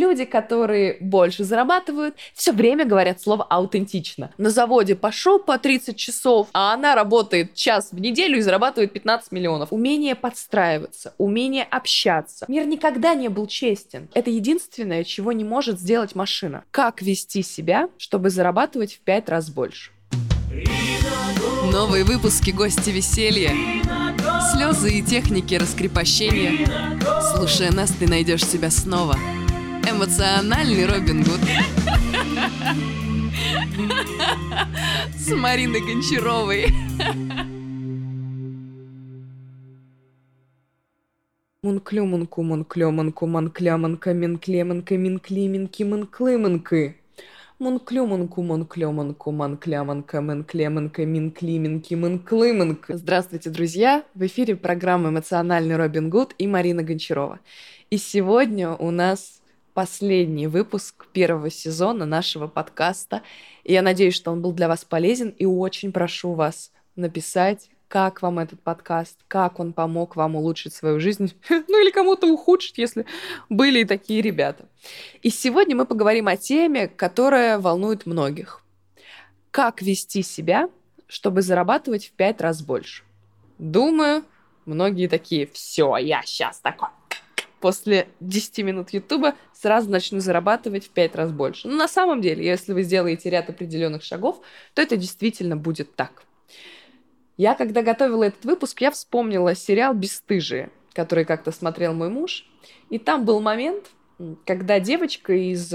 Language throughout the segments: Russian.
люди, которые больше зарабатывают, все время говорят слово аутентично. На заводе пошел по 30 часов, а она работает час в неделю и зарабатывает 15 миллионов. Умение подстраиваться, умение общаться. Мир никогда не был честен. Это единственное, чего не может сделать машина. Как вести себя, чтобы зарабатывать в 5 раз больше. Новые выпуски «Гости веселья». Слезы и техники раскрепощения. Слушая нас, ты найдешь себя снова. Эмоциональный Робин Гуд. С Мариной Гончаровой. Мунклю, мунку, мунклю, мунку, манкля, манка, минкле, манка, минкли, минки, манклы, манкы. Мунклю, мунку, мунклю, манку, манкля, манка, менкле, манка, минкли, минки, манклы, манка. Здравствуйте, друзья! В эфире программа «Эмоциональный Робин Гуд» и Марина Гончарова. И сегодня у нас последний выпуск первого сезона нашего подкаста. И я надеюсь, что он был для вас полезен, и очень прошу вас написать как вам этот подкаст, как он помог вам улучшить свою жизнь, ну или кому-то ухудшить, если были и такие ребята. И сегодня мы поговорим о теме, которая волнует многих. Как вести себя, чтобы зарабатывать в пять раз больше? Думаю, многие такие, все, я сейчас такой после 10 минут Ютуба сразу начну зарабатывать в 5 раз больше. Но на самом деле, если вы сделаете ряд определенных шагов, то это действительно будет так. Я, когда готовила этот выпуск, я вспомнила сериал «Бесстыжие», который как-то смотрел мой муж. И там был момент, когда девочка из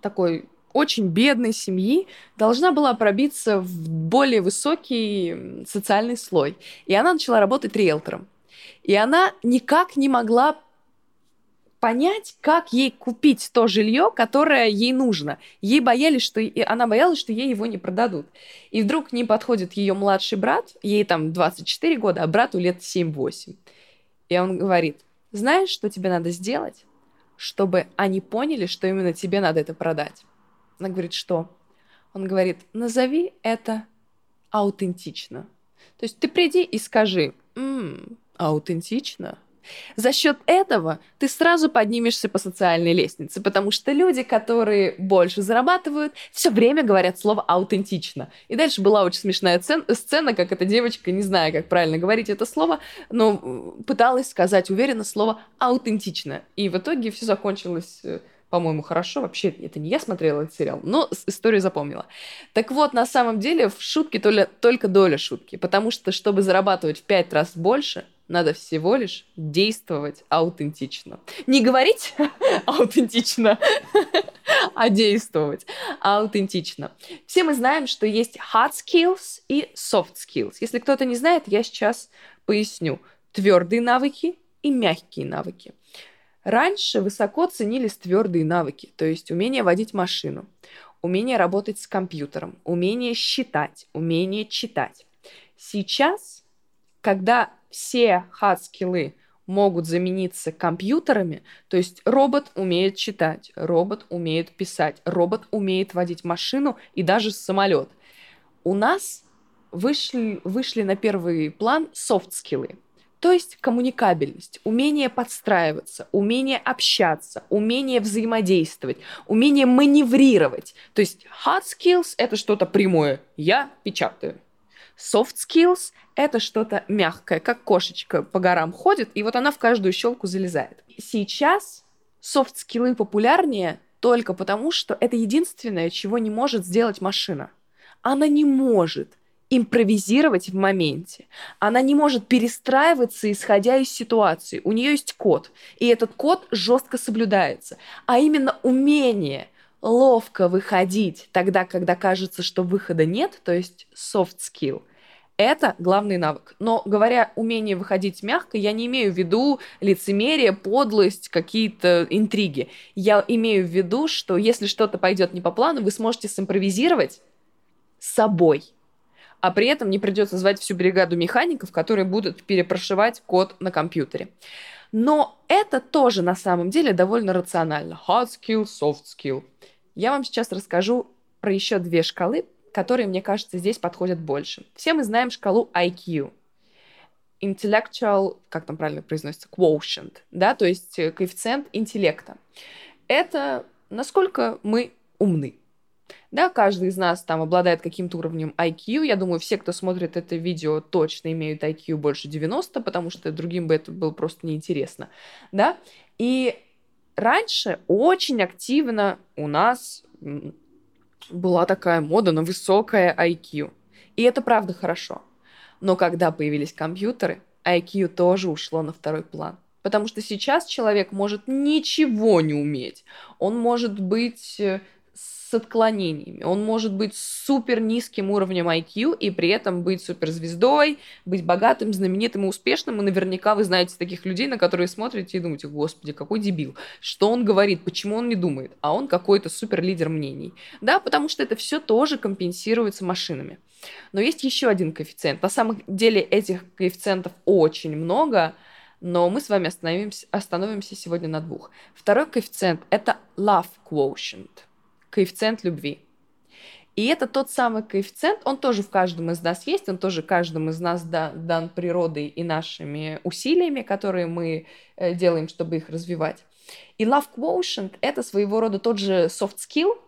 такой очень бедной семьи должна была пробиться в более высокий социальный слой. И она начала работать риэлтором. И она никак не могла понять, как ей купить то жилье, которое ей нужно. Ей боялись, что она боялась, что ей его не продадут. И вдруг к ним подходит ее младший брат, ей там 24 года, а брату лет 7-8. И он говорит, знаешь, что тебе надо сделать, чтобы они поняли, что именно тебе надо это продать? Она говорит, что? Он говорит, назови это аутентично. То есть ты приди и скажи, м-м, аутентично, за счет этого ты сразу поднимешься по социальной лестнице, потому что люди, которые больше зарабатывают, все время говорят слово аутентично. И дальше была очень смешная сцена, как эта девочка, не знаю, как правильно говорить это слово, но пыталась сказать уверенно слово аутентично. И в итоге все закончилось э, по-моему, хорошо. Вообще, это не я смотрела этот сериал, но историю запомнила. Так вот, на самом деле, в шутке только, только доля шутки, потому что, чтобы зарабатывать в пять раз больше, надо всего лишь действовать аутентично. Не говорить аутентично, а действовать аутентично. Все мы знаем, что есть hard skills и soft skills. Если кто-то не знает, я сейчас поясню. Твердые навыки и мягкие навыки. Раньше высоко ценились твердые навыки, то есть умение водить машину, умение работать с компьютером, умение считать, умение читать. Сейчас, когда все хат-скиллы могут замениться компьютерами, то есть робот умеет читать, робот умеет писать, робот умеет водить машину и даже самолет. У нас вышли, вышли на первый план софт-скиллы – то есть коммуникабельность, умение подстраиваться, умение общаться, умение взаимодействовать, умение маневрировать. То есть hard skills — это что-то прямое. Я печатаю. Soft skills — это что-то мягкое, как кошечка по горам ходит, и вот она в каждую щелку залезает. Сейчас soft скиллы популярнее только потому, что это единственное, чего не может сделать машина. Она не может импровизировать в моменте. Она не может перестраиваться, исходя из ситуации. У нее есть код, и этот код жестко соблюдается. А именно умение ловко выходить тогда, когда кажется, что выхода нет, то есть soft skill, это главный навык. Но говоря умение выходить мягко, я не имею в виду лицемерие, подлость, какие-то интриги. Я имею в виду, что если что-то пойдет не по плану, вы сможете симпровизировать собой – а при этом не придется звать всю бригаду механиков, которые будут перепрошивать код на компьютере. Но это тоже на самом деле довольно рационально. Hard skill, soft skill. Я вам сейчас расскажу про еще две шкалы, которые, мне кажется, здесь подходят больше. Все мы знаем шкалу IQ. Intellectual, как там правильно произносится, quotient, да, то есть э, коэффициент интеллекта. это насколько мы умны. Да, каждый из нас там обладает каким-то уровнем IQ. Я думаю, все, кто смотрит это видео, точно имеют IQ больше 90, потому что другим бы это было просто неинтересно. Да? И раньше очень активно у нас была такая мода на высокое IQ. И это правда хорошо. Но когда появились компьютеры, IQ тоже ушло на второй план. Потому что сейчас человек может ничего не уметь. Он может быть э, с отклонениями. Он может быть супер низким уровнем IQ и при этом быть суперзвездой, быть богатым, знаменитым и успешным. И наверняка вы знаете таких людей, на которые смотрите и думаете, господи, какой дебил. Что он говорит, почему он не думает? А он какой-то супер лидер мнений. Да, потому что это все тоже компенсируется машинами. Но есть еще один коэффициент. На самом деле этих коэффициентов очень много, но мы с вами остановимся, остановимся сегодня на двух. Второй коэффициент – это love quotient – коэффициент любви. И это тот самый коэффициент, он тоже в каждом из нас есть, он тоже каждому из нас дан, дан природой и нашими усилиями, которые мы э, делаем, чтобы их развивать. И love quotient — это своего рода тот же soft skill,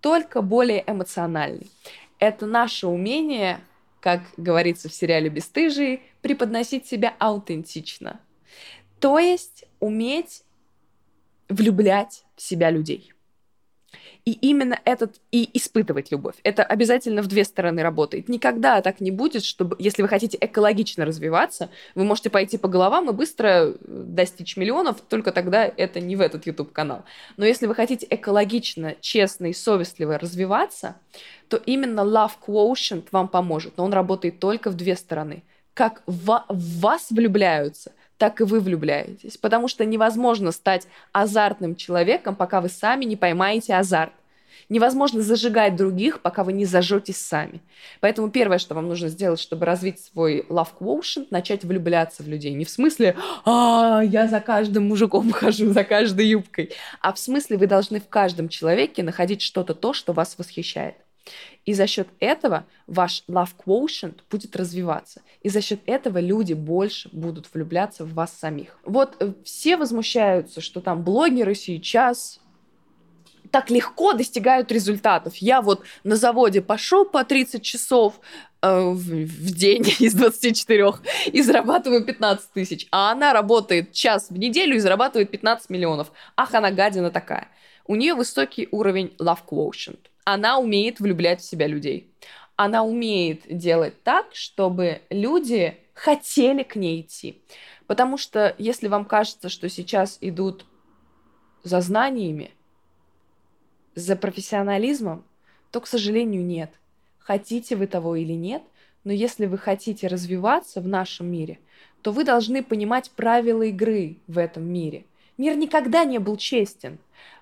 только более эмоциональный. Это наше умение, как говорится в сериале «Бестыжие», преподносить себя аутентично. То есть уметь влюблять в себя людей. И именно этот и испытывать любовь. Это обязательно в две стороны работает. Никогда так не будет, чтобы, если вы хотите экологично развиваться, вы можете пойти по головам и быстро э, достичь миллионов, только тогда это не в этот YouTube-канал. Но если вы хотите экологично, честно и совестливо развиваться, то именно love quotient вам поможет. Но он работает только в две стороны. Как в, в вас влюбляются, так и вы влюбляетесь. Потому что невозможно стать азартным человеком, пока вы сами не поймаете азарт. Невозможно зажигать других, пока вы не зажжетесь сами. Поэтому первое, что вам нужно сделать, чтобы развить свой love quotient, начать влюбляться в людей. Не в смысле, а, я за каждым мужиком хожу, за каждой юбкой, а в смысле вы должны в каждом человеке находить что-то то, что вас восхищает. И за счет этого ваш love quotient будет развиваться. И за счет этого люди больше будут влюбляться в вас самих. Вот э, все возмущаются, что там блогеры сейчас так легко достигают результатов. Я вот на заводе пошел по 30 часов э, в, в день из 24 и зарабатываю 15 тысяч, а она работает час в неделю и зарабатывает 15 миллионов. Ах, она гадина такая. У нее высокий уровень love quotient она умеет влюблять в себя людей. Она умеет делать так, чтобы люди хотели к ней идти. Потому что если вам кажется, что сейчас идут за знаниями, за профессионализмом, то, к сожалению, нет. Хотите вы того или нет, но если вы хотите развиваться в нашем мире, то вы должны понимать правила игры в этом мире. Мир никогда не был честен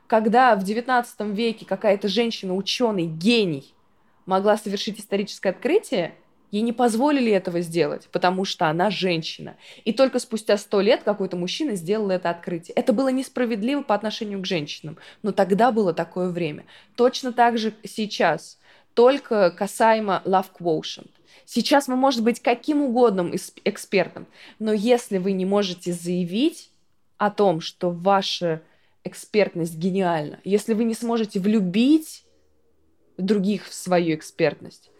когда в XIX веке какая-то женщина-ученый, гений, могла совершить историческое открытие, ей не позволили этого сделать, потому что она женщина. И только спустя сто лет какой-то мужчина сделал это открытие. Это было несправедливо по отношению к женщинам, но тогда было такое время. Точно так же сейчас, только касаемо love quotient. Сейчас вы можете быть каким угодно экспертом, но если вы не можете заявить о том, что ваше экспертность гениальна. Если вы не сможете влюбить других в свою экспертность,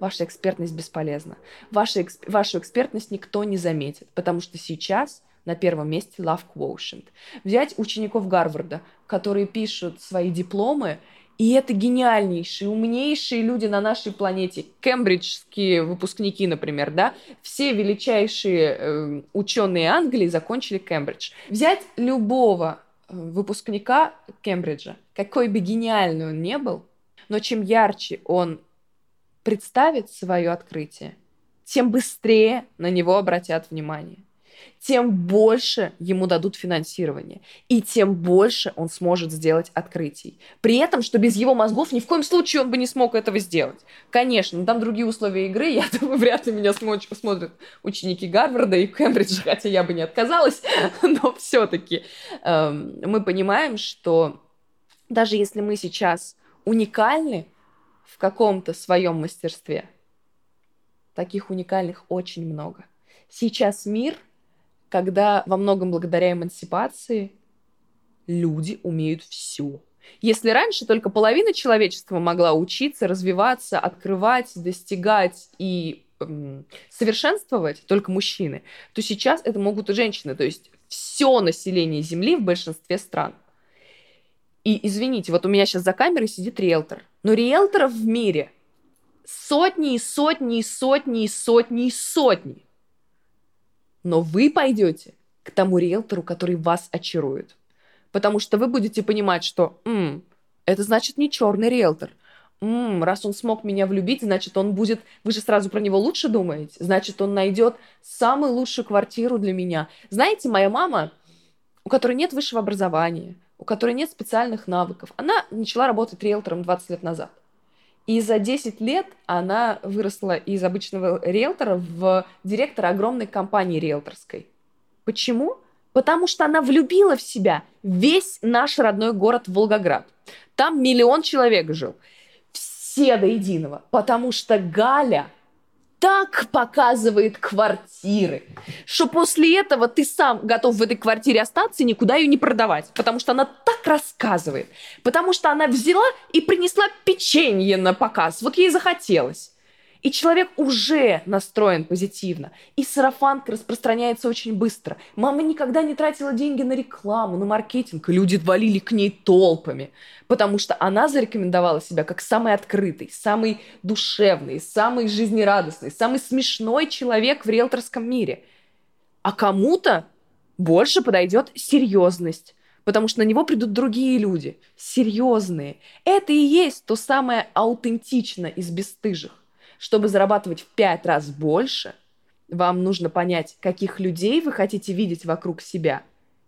ваша экспертность бесполезна. Ваша, эксп... Вашу экспертность никто не заметит, потому что сейчас на первом месте love quotient. Взять учеников Гарварда, которые пишут свои дипломы, и это гениальнейшие, умнейшие люди на нашей планете. Кембриджские выпускники, например, да, все величайшие э, ученые Англии закончили Кембридж. Взять любого выпускника Кембриджа, какой бы гениальный он не был, но чем ярче он представит свое открытие, тем быстрее на него обратят внимание тем больше ему дадут финансирование, и тем больше он сможет сделать открытий. При этом, что без его мозгов ни в коем случае он бы не смог этого сделать. Конечно, там другие условия игры, я думаю, вряд ли меня смотрят ученики Гарварда и Кембриджа, хотя я бы не отказалась, но все-таки эм, мы понимаем, что даже если мы сейчас уникальны в каком-то своем мастерстве, таких уникальных очень много. Сейчас мир когда во многом благодаря эмансипации люди умеют все. Если раньше только половина человечества могла учиться, развиваться, открывать, достигать и эм, совершенствовать только мужчины, то сейчас это могут и женщины. То есть все население Земли в большинстве стран. И извините, вот у меня сейчас за камерой сидит риэлтор. Но риэлторов в мире сотни и сотни и сотни и сотни и сотни. Но вы пойдете к тому риэлтору, который вас очарует. Потому что вы будете понимать, что М, это значит не черный риэлтор. М, раз он смог меня влюбить, значит, он будет... Вы же сразу про него лучше думаете? Значит, он найдет самую лучшую квартиру для меня. Знаете, моя мама, у которой нет высшего образования, у которой нет специальных навыков, она начала работать риэлтором 20 лет назад. И за 10 лет она выросла из обычного риэлтора в директора огромной компании риэлторской. Почему? Потому что она влюбила в себя весь наш родной город Волгоград. Там миллион человек жил. Все до единого. Потому что Галя так показывает квартиры, что после этого ты сам готов в этой квартире остаться и никуда ее не продавать, потому что она так рассказывает, потому что она взяла и принесла печенье на показ, вот ей захотелось. И человек уже настроен позитивно. И сарафанка распространяется очень быстро. Мама никогда не тратила деньги на рекламу, на маркетинг. И люди валили к ней толпами. Потому что она зарекомендовала себя как самый открытый, самый душевный, самый жизнерадостный, самый смешной человек в риэлторском мире. А кому-то больше подойдет серьезность потому что на него придут другие люди, серьезные. Это и есть то самое аутентично из бесстыжих. Чтобы зарабатывать в пять раз больше, вам нужно понять, каких людей вы хотите видеть вокруг себя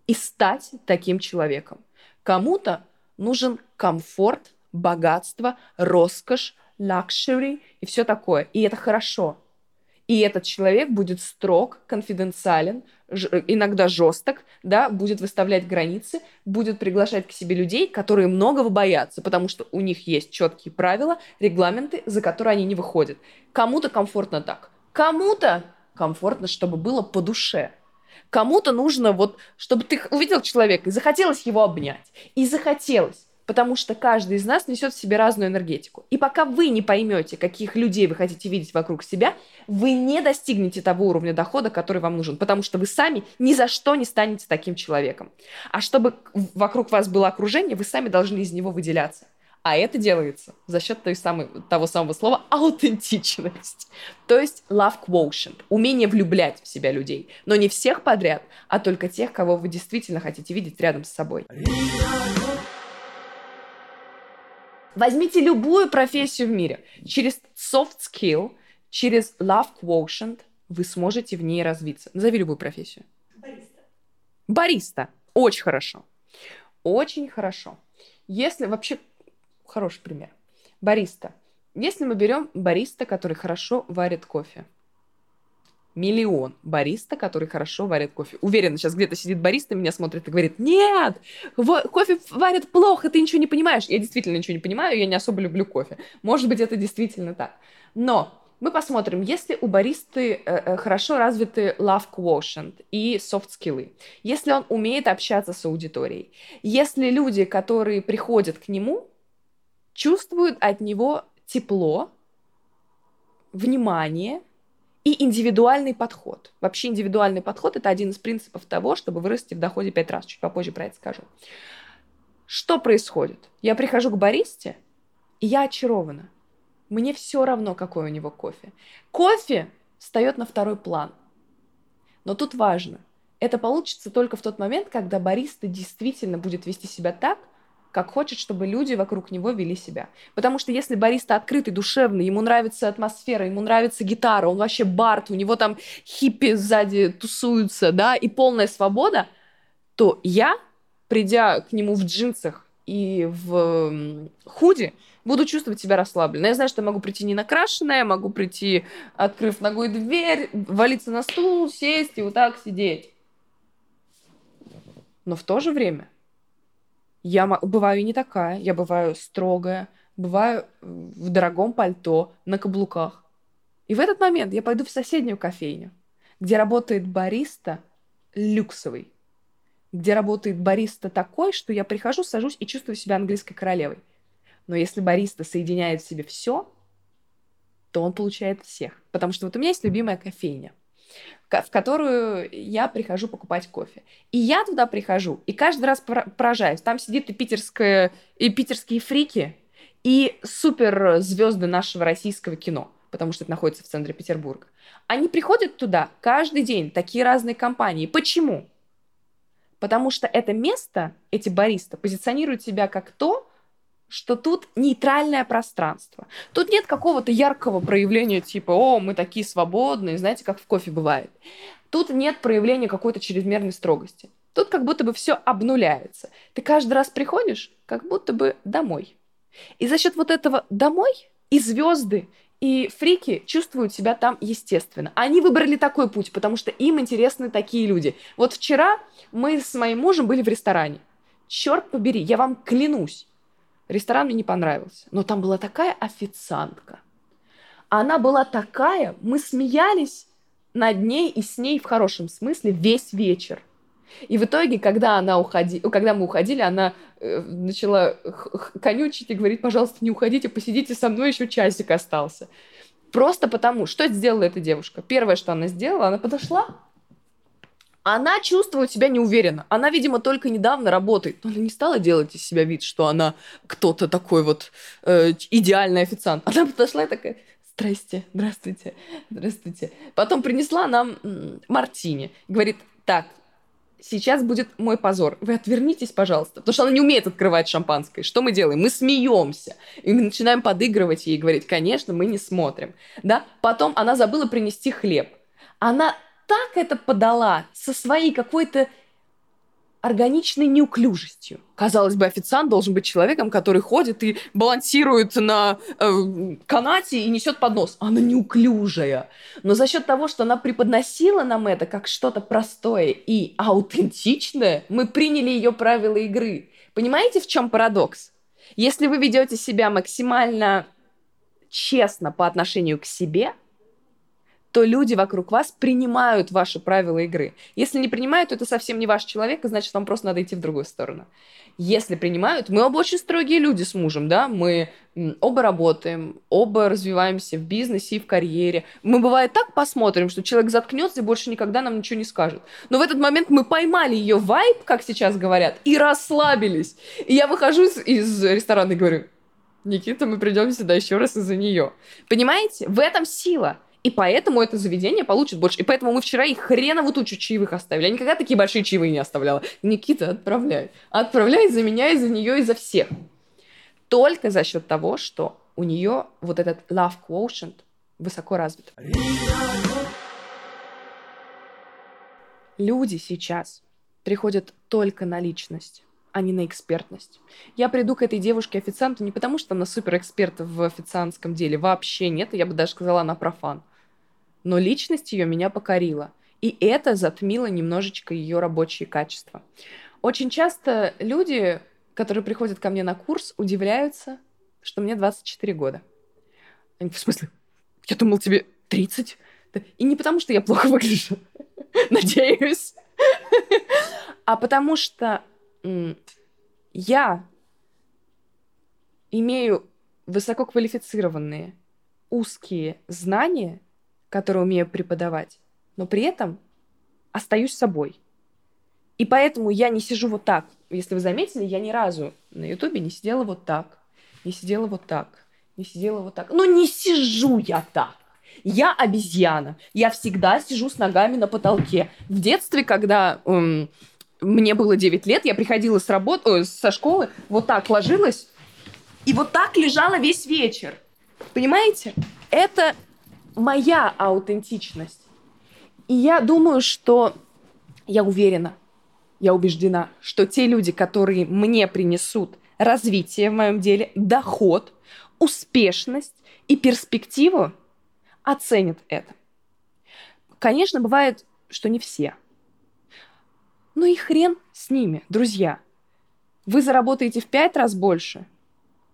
и стать таким человеком. Кому-то нужен комфорт, богатство, роскошь, luxury и все такое. И это хорошо. И этот человек будет строг, конфиденциален, иногда жесток, да, будет выставлять границы, будет приглашать к себе людей, которые многого боятся, потому что у них есть четкие правила, регламенты, за которые они не выходят. Кому-то комфортно так, кому-то комфортно, чтобы было по душе. Кому-то нужно вот, чтобы ты увидел человека и захотелось его обнять, и захотелось потому что каждый из нас несет в себе разную энергетику. И пока вы не поймете, каких людей вы хотите видеть вокруг себя, вы не достигнете того уровня дохода, который вам нужен, потому что вы сами ни за что не станете таким человеком. А чтобы вокруг вас было окружение, вы сами должны из него выделяться. А это делается за счет той самой, того самого слова аутентичность. То есть love quotient, умение влюблять в себя людей. Но не всех подряд, а только тех, кого вы действительно хотите видеть рядом с собой. Возьмите любую профессию в мире. Через soft skill, через love quotient вы сможете в ней развиться. Назови любую профессию. Бариста. Бариста. Очень хорошо. Очень хорошо. Если вообще... Хороший пример. Бариста. Если мы берем бариста, который хорошо варит кофе, миллион бариста, который хорошо варит кофе. Уверена, сейчас где-то сидит бариста, меня смотрит и говорит, нет, кофе варят плохо, ты ничего не понимаешь. Я действительно ничего не понимаю, я не особо люблю кофе. Может быть, это действительно так. Но мы посмотрим, если у баристы э, э, хорошо развиты love quotient и soft skills, если он умеет общаться с аудиторией, если люди, которые приходят к нему, чувствуют от него тепло, внимание, и индивидуальный подход. Вообще индивидуальный подход – это один из принципов того, чтобы вырасти в доходе пять раз. Чуть попозже про это скажу. Что происходит? Я прихожу к баристе, и я очарована. Мне все равно, какой у него кофе. Кофе встает на второй план. Но тут важно. Это получится только в тот момент, когда бариста действительно будет вести себя так, как хочет, чтобы люди вокруг него вели себя. Потому что если бариста открытый, душевный, ему нравится атмосфера, ему нравится гитара, он вообще бард, у него там хиппи сзади тусуются, да, и полная свобода, то я, придя к нему в джинсах и в худи, буду чувствовать себя расслабленно. Я знаю, что я могу прийти не накрашенная, могу прийти, открыв ногой дверь, валиться на стул, сесть и вот так сидеть. Но в то же время – я бываю не такая. Я бываю строгая, бываю в дорогом пальто, на каблуках. И в этот момент я пойду в соседнюю кофейню, где работает бариста люксовый. где работает бариста такой, что я прихожу, сажусь и чувствую себя английской королевой. Но если бариста соединяет в себе все, то он получает всех. Потому что вот у меня есть любимая кофейня, в которую я прихожу покупать кофе. И я туда прихожу, и каждый раз поражаюсь. Там сидит и, питерское, и питерские фрики, и суперзвезды нашего российского кино, потому что это находится в центре Петербурга. Они приходят туда каждый день, такие разные компании. Почему? Потому что это место, эти бариста, позиционируют себя как то, что тут нейтральное пространство. Тут нет какого-то яркого проявления типа «О, мы такие свободные», знаете, как в кофе бывает. Тут нет проявления какой-то чрезмерной строгости. Тут как будто бы все обнуляется. Ты каждый раз приходишь, как будто бы домой. И за счет вот этого домой и звезды, и фрики чувствуют себя там естественно. Они выбрали такой путь, потому что им интересны такие люди. Вот вчера мы с моим мужем были в ресторане. Черт побери, я вам клянусь, Ресторан мне не понравился. Но там была такая официантка. Она была такая, мы смеялись над ней и с ней в хорошем смысле весь вечер. И в итоге, когда, она уходи... когда мы уходили, она э, начала конючить и говорить, пожалуйста, не уходите, посидите со мной, еще часик остался. Просто потому, что сделала эта девушка? Первое, что она сделала, она подошла, она чувствует себя неуверенно. Она, видимо, только недавно работает. Но она не стала делать из себя вид, что она кто-то такой вот э, идеальный официант. Она подошла и такая, здрасте, здравствуйте, здравствуйте. Потом принесла нам мартини. Говорит, так, сейчас будет мой позор. Вы отвернитесь, пожалуйста. Потому что она не умеет открывать шампанское. Что мы делаем? Мы смеемся. И мы начинаем подыгрывать ей и говорить, конечно, мы не смотрим. Да? Потом она забыла принести хлеб. Она так это подала со своей какой-то органичной неуклюжестью. Казалось бы, официант должен быть человеком, который ходит и балансирует на э, канате и несет поднос. Она неуклюжая. Но за счет того, что она преподносила нам это как что-то простое и аутентичное, мы приняли ее правила игры. Понимаете, в чем парадокс? Если вы ведете себя максимально честно по отношению к себе – то люди вокруг вас принимают ваши правила игры. Если не принимают, то это совсем не ваш человек, и значит, вам просто надо идти в другую сторону. Если принимают, мы оба очень строгие люди с мужем, да, мы оба работаем, оба развиваемся в бизнесе и в карьере. Мы, бывает, так посмотрим, что человек заткнется и больше никогда нам ничего не скажет. Но в этот момент мы поймали ее вайб, как сейчас говорят, и расслабились. И я выхожу из, из ресторана и говорю, Никита, мы придем сюда еще раз из-за нее. Понимаете? В этом сила. И поэтому это заведение получит больше. И поэтому мы вчера их хреново тучу чаевых оставили. Я никогда такие большие чаевые не оставляла. Никита, отправляй. Отправляй за меня, и за нее, и за всех. Только за счет того, что у нее вот этот love quotient высоко развит. Люди сейчас приходят только на личность а не на экспертность. Я приду к этой девушке-официанту не потому, что она суперэксперт в официантском деле, вообще нет, я бы даже сказала, она профан. Но личность ее меня покорила. И это затмило немножечко ее рабочие качества. Очень часто люди, которые приходят ко мне на курс, удивляются, что мне 24 года. Они, в смысле? Я думал, тебе 30? И не потому, что я плохо выгляжу, надеюсь, а потому что я имею высококвалифицированные узкие знания, которые умею преподавать, но при этом остаюсь собой. И поэтому я не сижу вот так. Если вы заметили, я ни разу на Ютубе не сидела вот так, не сидела вот так, не сидела вот так. Но не сижу я так. Я обезьяна. Я всегда сижу с ногами на потолке. В детстве, когда эм, мне было 9 лет, я приходила с работы, со школы, вот так ложилась, и вот так лежала весь вечер. Понимаете? Это моя аутентичность. И я думаю, что я уверена, я убеждена, что те люди, которые мне принесут развитие в моем деле, доход, успешность и перспективу, оценят это. Конечно, бывает, что не все – ну и хрен с ними, друзья. Вы заработаете в пять раз больше,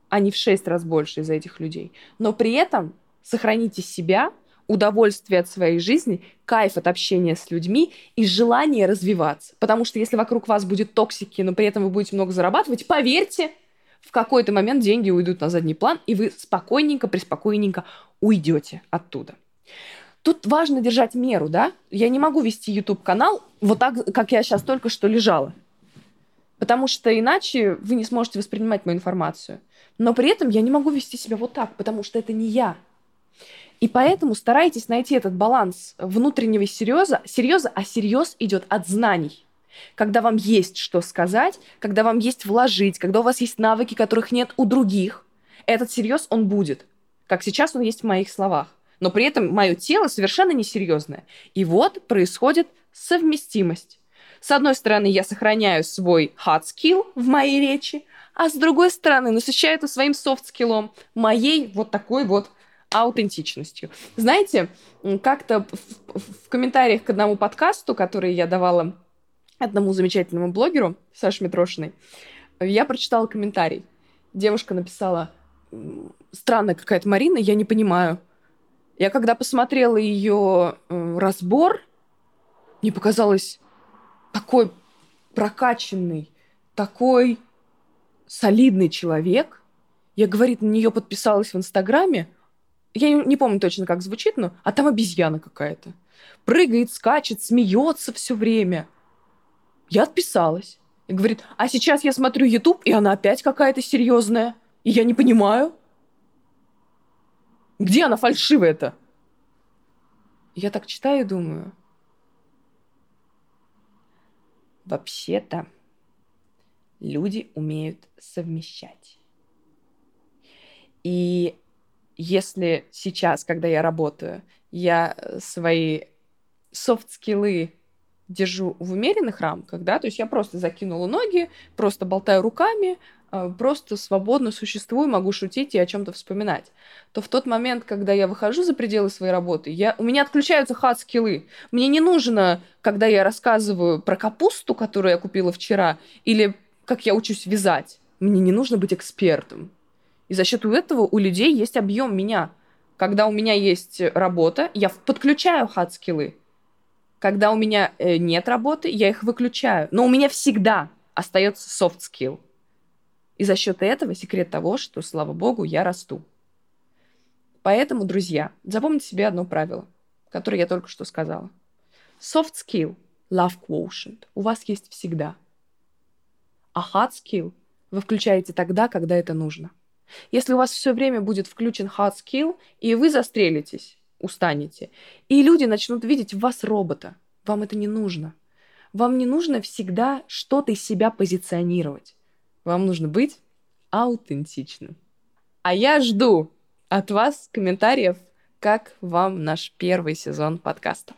а не в шесть раз больше из-за этих людей. Но при этом сохраните себя, удовольствие от своей жизни, кайф от общения с людьми и желание развиваться. Потому что если вокруг вас будет токсики, но при этом вы будете много зарабатывать, поверьте, в какой-то момент деньги уйдут на задний план, и вы спокойненько, приспокойненько уйдете оттуда. Тут важно держать меру, да? Я не могу вести YouTube-канал вот так, как я сейчас только что лежала. Потому что иначе вы не сможете воспринимать мою информацию. Но при этом я не могу вести себя вот так, потому что это не я. И поэтому старайтесь найти этот баланс внутреннего серьеза, серьеза, а серьез идет от знаний. Когда вам есть что сказать, когда вам есть вложить, когда у вас есть навыки, которых нет у других, этот серьез, он будет. Как сейчас он есть в моих словах. Но при этом мое тело совершенно несерьезное. И вот происходит совместимость. С одной стороны, я сохраняю свой hard skill в моей речи, а с другой стороны, насыщаю это своим софт-скиллом, моей вот такой вот аутентичностью. Знаете, как-то в, в комментариях к одному подкасту, который я давала одному замечательному блогеру, Саше Митрошиной, я прочитала комментарий. Девушка написала, странная какая-то Марина, я не понимаю. Я когда посмотрела ее э, разбор, мне показалось такой прокачанный, такой солидный человек. Я, говорит, на нее подписалась в Инстаграме, я не помню точно, как звучит, но... А там обезьяна какая-то. Прыгает, скачет, смеется все время. Я отписалась. И говорит, а сейчас я смотрю YouTube, и она опять какая-то серьезная. И я не понимаю. Где она фальшивая-то? Я так читаю и думаю. Вообще-то люди умеют совмещать. И если сейчас, когда я работаю, я э, свои софт-скиллы держу в умеренных рамках, да, то есть я просто закинула ноги, просто болтаю руками, э, просто свободно существую, могу шутить и о чем-то вспоминать, то в тот момент, когда я выхожу за пределы своей работы, я, у меня отключаются хат-скиллы. Мне не нужно, когда я рассказываю про капусту, которую я купила вчера, или как я учусь вязать, мне не нужно быть экспертом. И за счет этого у людей есть объем меня. Когда у меня есть работа, я подключаю хат-скиллы. Когда у меня э, нет работы, я их выключаю. Но у меня всегда остается skill. И за счет этого секрет того, что, слава богу, я расту. Поэтому, друзья, запомните себе одно правило, которое я только что сказала. Soft skill, love quotient у вас есть всегда. А hard skill вы включаете тогда, когда это нужно. Если у вас все время будет включен hard skill, и вы застрелитесь, устанете, и люди начнут видеть в вас робота, вам это не нужно. Вам не нужно всегда что-то из себя позиционировать. Вам нужно быть аутентичным. А я жду от вас комментариев, как вам наш первый сезон подкаста.